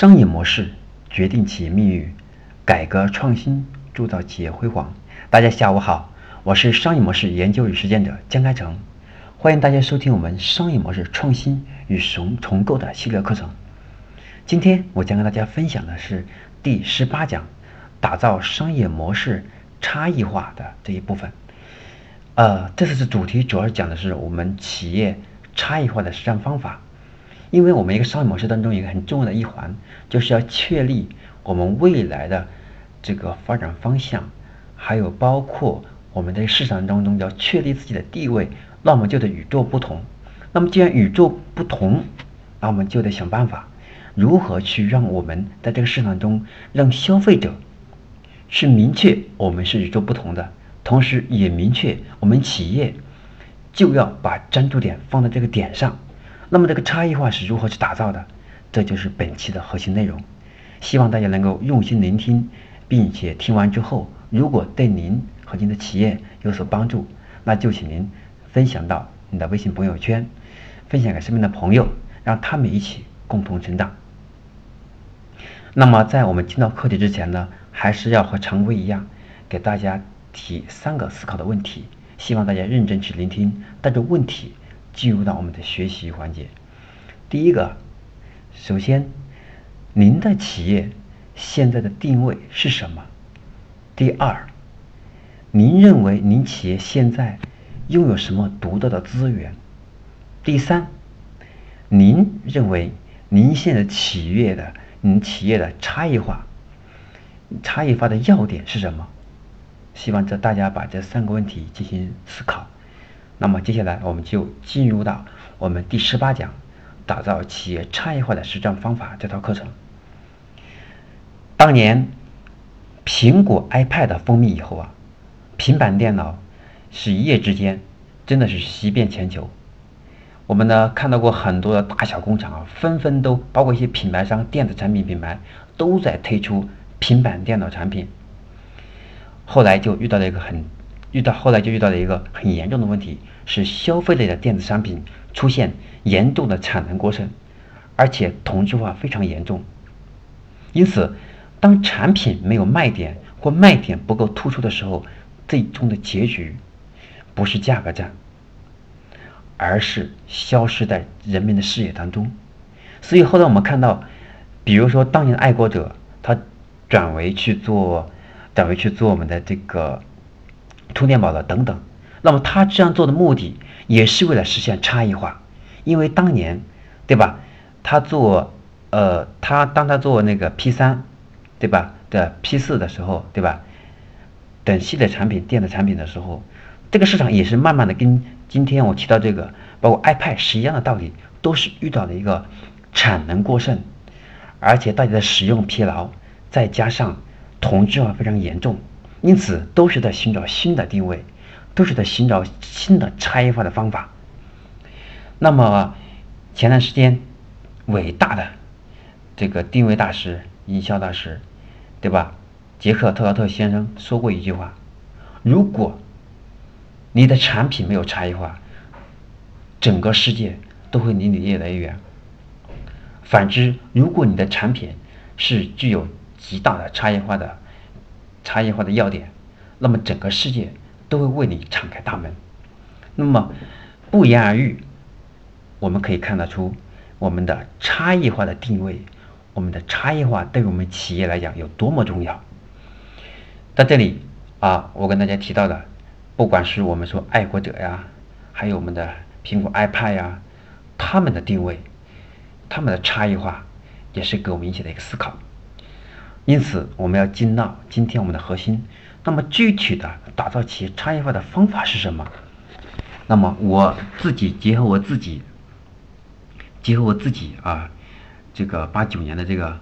商业模式决定企业命运，改革创新铸造企业辉煌。大家下午好，我是商业模式研究与实践者江开成，欢迎大家收听我们商业模式创新与重重构的系列课程。今天我将跟大家分享的是第十八讲，打造商业模式差异化的这一部分。呃，这次的主题主要讲的是我们企业差异化的实战方法。因为我们一个商业模式当中一个很重要的一环，就是要确立我们未来的这个发展方向，还有包括我们在市场当中要确立自己的地位，那我们就得与众不同。那么既然与众不同，那我们就得想办法如何去让我们在这个市场中让消费者是明确我们是与众不同的，同时也明确我们企业就要把专注点放在这个点上。那么这个差异化是如何去打造的？这就是本期的核心内容。希望大家能够用心聆听，并且听完之后，如果对您和您的企业有所帮助，那就请您分享到你的微信朋友圈，分享给身边的朋友，让他们一起共同成长。那么在我们进到课题之前呢，还是要和常规一样，给大家提三个思考的问题，希望大家认真去聆听，带着问题。进入到我们的学习环节。第一个，首先，您的企业现在的定位是什么？第二，您认为您企业现在拥有什么独特的资源？第三，您认为您现在企业的您企业的差异化差异化的要点是什么？希望这大家把这三个问题进行思考。那么接下来我们就进入到我们第十八讲，打造企业差异化的实战方法这套课程。当年苹果 iPad 风靡以后啊，平板电脑是一夜之间真的是席遍全球。我们呢看到过很多的大小工厂啊，纷纷都包括一些品牌商、电子产品品牌都在推出平板电脑产品。后来就遇到了一个很遇到后来就遇到了一个很严重的问题。是消费类的电子商品出现严重的产能过剩，而且同质化非常严重。因此，当产品没有卖点或卖点不够突出的时候，最终的结局不是价格战，而是消失在人们的视野当中。所以后来我们看到，比如说当年的爱国者，他转为去做，转为去做我们的这个充电宝了等等。那么他这样做的目的也是为了实现差异化，因为当年，对吧？他做，呃，他当他做那个 P 三，对吧？的 P 四的时候，对吧？等系列产品、电子产品的时候，这个市场也是慢慢的跟今天我提到这个，包括 iPad 是一样的道理，都是遇到了一个产能过剩，而且大家的使用疲劳，再加上同质化非常严重，因此都是在寻找新的定位。都是在寻找新的差异化的方法。那么前段时间，伟大的这个定位大师、营销大师，对吧？杰克特劳特先生说过一句话：如果你的产品没有差异化，整个世界都会离你越来越远。反之，如果你的产品是具有极大的差异化的差异化的要点，那么整个世界。都会为你敞开大门。那么，不言而喻，我们可以看得出我们的差异化的定位，我们的差异化对于我们企业来讲有多么重要。在这里啊，我跟大家提到的，不管是我们说爱国者呀，还有我们的苹果 iPad 呀，他们的定位，他们的差异化，也是给我们引起的一个思考。因此，我们要进到今天我们的核心。那么具体的打造企业差异化的方法是什么？那么我自己结合我自己，结合我自己啊，这个八九年的这个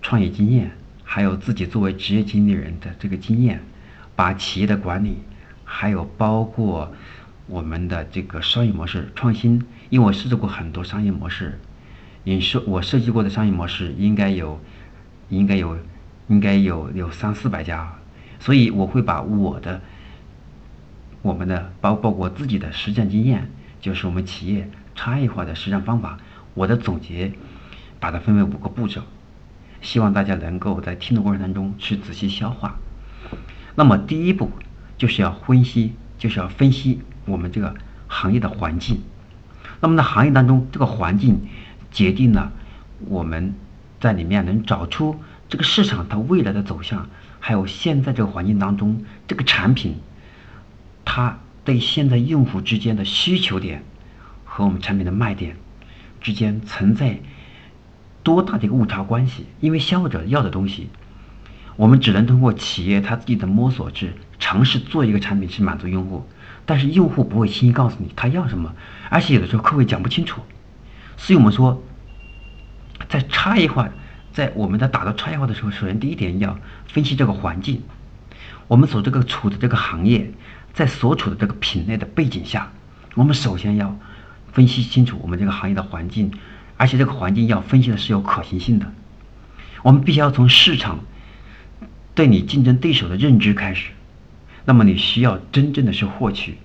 创业经验，还有自己作为职业经理人的这个经验，把企业的管理，还有包括我们的这个商业模式创新，因为我设置过很多商业模式，你设我设计过的商业模式应该有，应该有，应该有有三四百家。所以我会把我的、我们的包包括自己的实战经验，就是我们企业差异化的实战方法，我的总结，把它分为五个步骤。希望大家能够在听的过程当中去仔细消化。那么第一步就是要分析，就是要分析我们这个行业的环境。那么在行业当中，这个环境决定了我们在里面能找出这个市场它未来的走向，还有现在这个环境当中这个产品它对现在用户之间的需求点和我们产品的卖点之间存在多大的一个误差关系？因为消费者要的东西，我们只能通过企业他自己的摸索去尝试做一个产品去满足用户。但是用户不会轻易告诉你他要什么，而且有的时候客户讲不清楚，所以我们说，在差异化，在我们在打造差异化的时候，首先第一点要分析这个环境，我们所这个处的这个行业，在所处的这个品类的背景下，我们首先要分析清楚我们这个行业的环境，而且这个环境要分析的是有可行性的，我们必须要从市场对你竞争对手的认知开始。那么你需要真正的是获取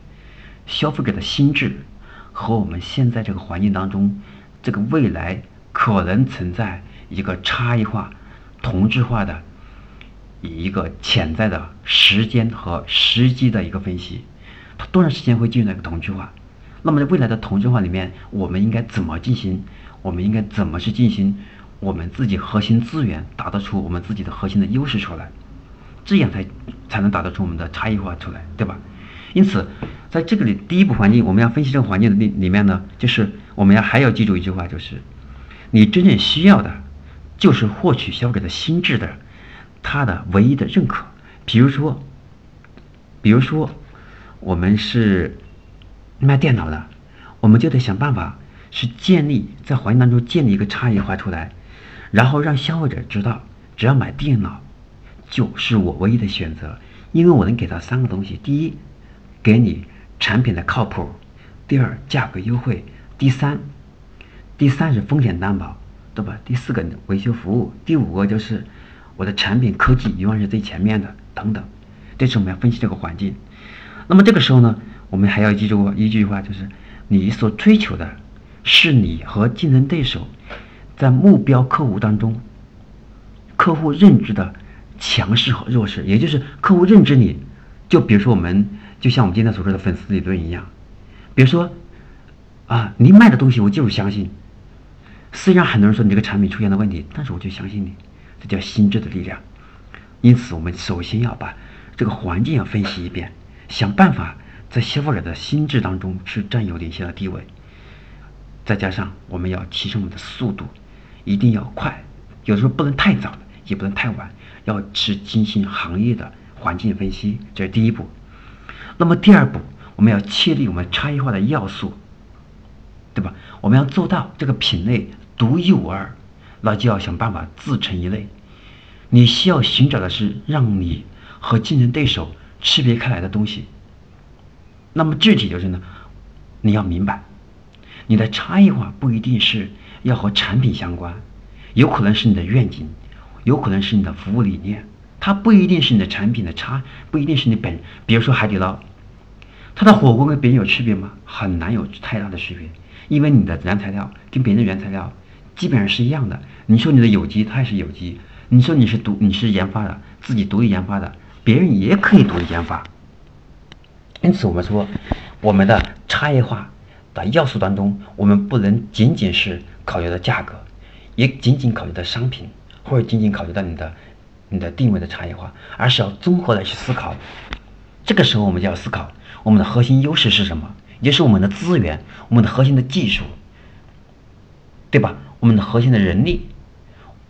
消费者的心智和我们现在这个环境当中这个未来可能存在一个差异化、同质化的以一个潜在的时间和时机的一个分析，它多长时间会进入那个同质化？那么在未来的同质化里面，我们应该怎么进行？我们应该怎么去进行我们自己核心资源，打造出我们自己的核心的优势出来？这样才才能打造出我们的差异化出来，对吧？因此，在这个里第一步环境，我们要分析这个环境的里里面呢，就是我们要还要记住一句话，就是你真正需要的，就是获取消费者的心智的，他的唯一的认可。比如说，比如说，我们是卖电脑的，我们就得想办法是建立在环境当中建立一个差异化出来，然后让消费者知道，只要买电脑。就是我唯一的选择，因为我能给他三个东西：第一，给你产品的靠谱；第二，价格优惠；第三，第三是风险担保，对吧？第四个维修服务，第五个就是我的产品科技永远是最前面的，等等。这是我们要分析这个环境。那么这个时候呢，我们还要记住一句话，就是你所追求的是你和竞争对手在目标客户当中，客户认知的。强势和弱势，也就是客户认知你，就比如说我们，就像我们今天所说的粉丝理论一样，比如说，啊，你卖的东西我就是相信，虽然很多人说你这个产品出现了问题，但是我就相信你，这叫心智的力量。因此，我们首先要把这个环境要分析一遍，想办法在消费者的心智当中去占有领先的地位。再加上我们要提升我们的速度，一定要快，有的时候不能太早，也不能太晚。要去进行行业的环境分析，这是第一步。那么第二步，我们要确立我们差异化的要素，对吧？我们要做到这个品类独一无二，那就要想办法自成一类。你需要寻找的是让你和竞争对手区别开来的东西。那么具体就是呢，你要明白，你的差异化不一定是要和产品相关，有可能是你的愿景。有可能是你的服务理念，它不一定是你的产品的差，不一定是你本。比如说海底捞，它的火锅跟别人有区别吗？很难有太大的区别，因为你的原材料跟别人的原材料基本上是一样的。你说你的有机，它也是有机；你说你是独，你是研发的，自己独立研发的，别人也可以独立研发。因此，我们说我们的差异化的要素当中，我们不能仅仅是考虑的价格，也仅仅考虑的商品。或者仅仅考虑到你的、你的定位的差异化，而是要综合的去思考。这个时候，我们就要思考我们的核心优势是什么，也就是我们的资源、我们的核心的技术，对吧？我们的核心的人力，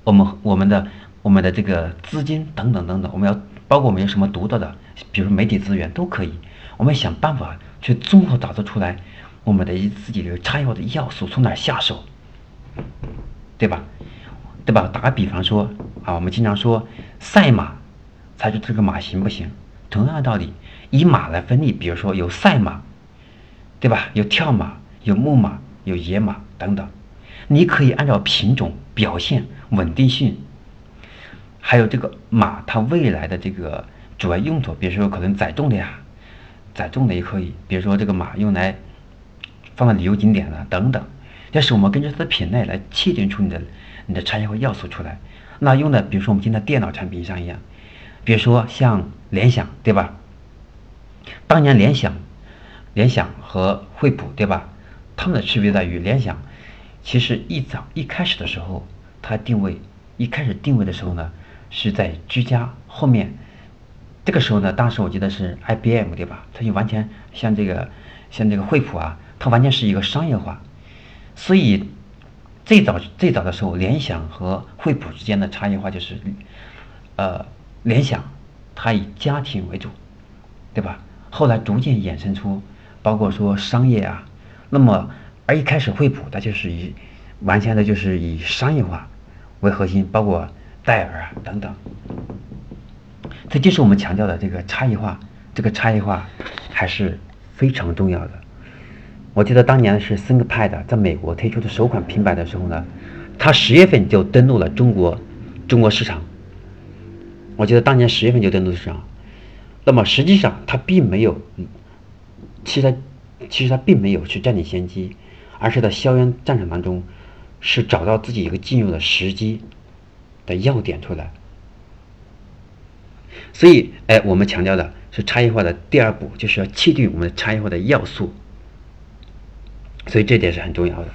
我们、我们的、我们的这个资金等等等等，我们要包括我们有什么独到的，比如说媒体资源都可以。我们想办法去综合打造出来我们的一自己的差异化的要素，从哪下手，对吧？对吧？打个比方说啊，我们经常说赛马，猜出这个马行不行？同样的道理，以马来分类，比如说有赛马，对吧？有跳马，有木马，有野马等等。你可以按照品种、表现、稳定性，还有这个马它未来的这个主要用途，比如说可能载重的呀，载重的也可以。比如说这个马用来放在旅游景点的等等。要是我们根据它的品类来确定出你的。你的差异化要素出来，那用的比如说我们今天电脑产品上一样，比如说像联想，对吧？当年联想、联想和惠普，对吧？它们的区别在于，联想其实一早一开始的时候，它定位一开始定位的时候呢，是在居家后面。这个时候呢，当时我记得是 IBM，对吧？它就完全像这个像这个惠普啊，它完全是一个商业化。所以最早最早的时候，联想和惠普之间的差异化就是，呃，联想它以家庭为主，对吧？后来逐渐衍生出，包括说商业啊，那么而一开始惠普它就是以完全的就是以商业化为核心，包括戴尔啊等等。这就是我们强调的这个差异化，这个差异化还是非常重要的。我记得当年是 ThinkPad 在美国推出的首款平板的时候呢，它十月份就登陆了中国中国市场。我记得当年十月份就登陆市场。那么实际上，它并没有，其实它其实它并没有去占领先机，而是在硝烟战场当中，是找到自己一个进入的时机的要点出来。所以，哎，我们强调的是差异化的第二步，就是要确定我们的差异化的要素。所以这点是很重要的。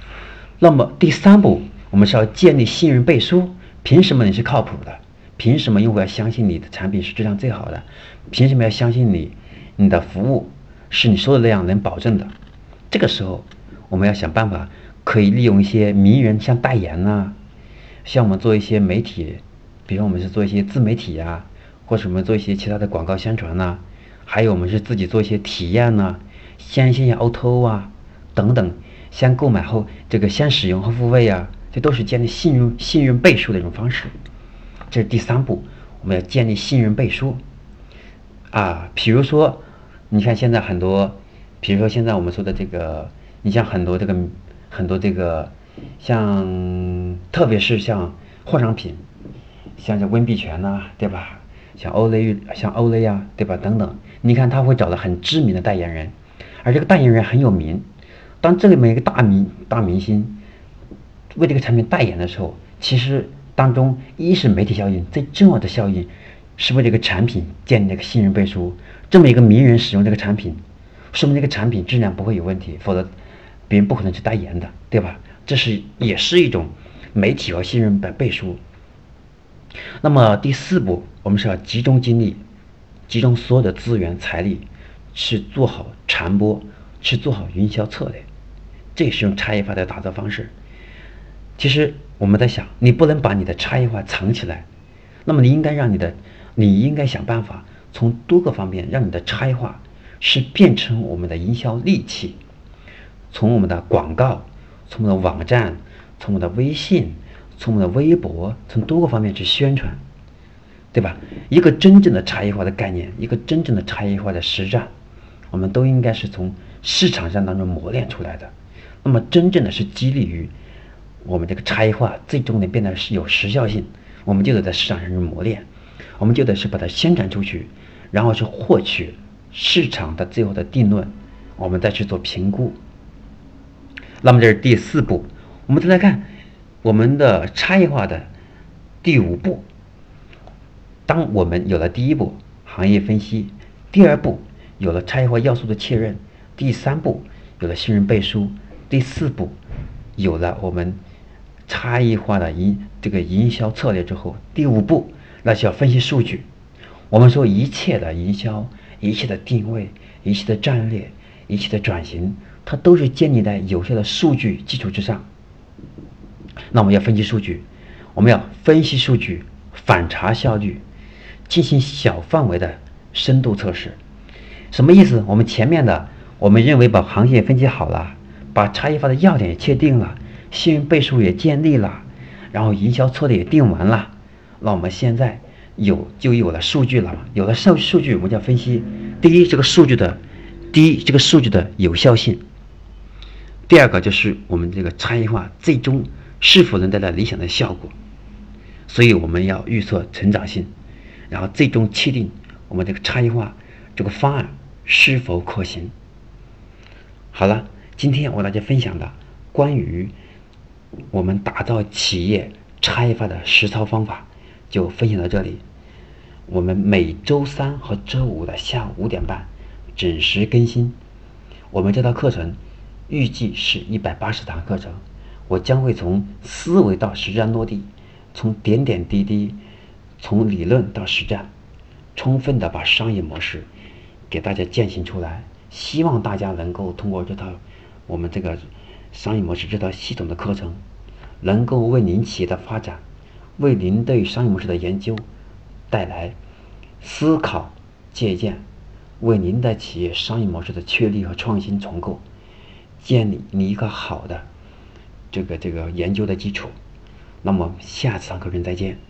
那么第三步，我们是要建立信任背书。凭什么你是靠谱的？凭什么用户要相信你的产品是质量最好的？凭什么要相信你？你的服务是你说的那样能保证的？这个时候，我们要想办法，可以利用一些名人，像代言呐，像我们做一些媒体，比如我们是做一些自媒体呀，或者我们做一些其他的广告宣传呐，还有我们是自己做一些体验呐，先线下 O2O 啊等等，先购买后这个先使用后付费呀，这都是建立信任信任背书的一种方式。这是第三步，我们要建立信任背书。啊，比如说，你看现在很多，比如说现在我们说的这个，你像很多这个很多这个，像特别是像化妆品，像这温碧泉呐，对吧？像欧蕾像欧蕾呀，对吧？等等，你看他会找到很知名的代言人，而这个代言人很有名。当这里面一个大明大明星为这个产品代言的时候，其实。当中，一是媒体效应，最重要的效应是为这个产品建立一个信任背书。这么一个名人使用这个产品，说明这个产品质量不会有问题，否则别人不可能去代言的，对吧？这是也是一种媒体和信任的背书。那么第四步，我们是要集中精力，集中所有的资源财力，去做好传播，去做好营销策略。这也是用差异化的打造方式。其实。我们在想，你不能把你的差异化藏起来，那么你应该让你的，你应该想办法从多个方面让你的差异化是变成我们的营销利器，从我们的广告，从我们的网站，从我们的微信，从我们的微博，从多个方面去宣传，对吧？一个真正的差异化的概念，一个真正的差异化的实战，我们都应该是从市场上当中磨练出来的，那么真正的是激励于。我们这个差异化最终能变得是有时效性，我们就得在市场上去磨练，我们就得是把它宣传出去，然后去获取市场的最后的定论，我们再去做评估。那么这是第四步，我们再来看我们的差异化的第五步。当我们有了第一步行业分析，第二步有了差异化要素的确认，第三步有了信任背书，第四步有了我们。差异化的营这个营销策略之后，第五步那就要分析数据。我们说一切的营销、一切的定位、一切的战略、一切的转型，它都是建立在有效的数据基础之上。那我们要分析数据，我们要分析数据，反查效率，进行小范围的深度测试。什么意思？我们前面的我们认为把行业分析好了，把差异化的要点也确定了。信用倍数也建立了，然后营销策略也定完了，那我们现在有就有了数据了？有了数数据，我们就要分析：第一，这个数据的，第一，这个数据的有效性；第二个就是我们这个差异化最终是否能带来理想的效果。所以我们要预测成长性，然后最终确定我们这个差异化这个方案是否可行。好了，今天我大家分享的关于。我们打造企业差异化的实操方法，就分享到这里。我们每周三和周五的下午五点半准时更新。我们这套课程预计是一百八十堂课程，我将会从思维到实战落地，从点点滴滴，从理论到实战，充分的把商业模式给大家践行出来。希望大家能够通过这套我们这个商业模式这套系统的课程，能够为您企业的发展，为您对商业模式的研究带来思考借鉴，为您的企业商业模式的确立和创新重构建立你一个好的这个这个研究的基础。那么下次上课程再见。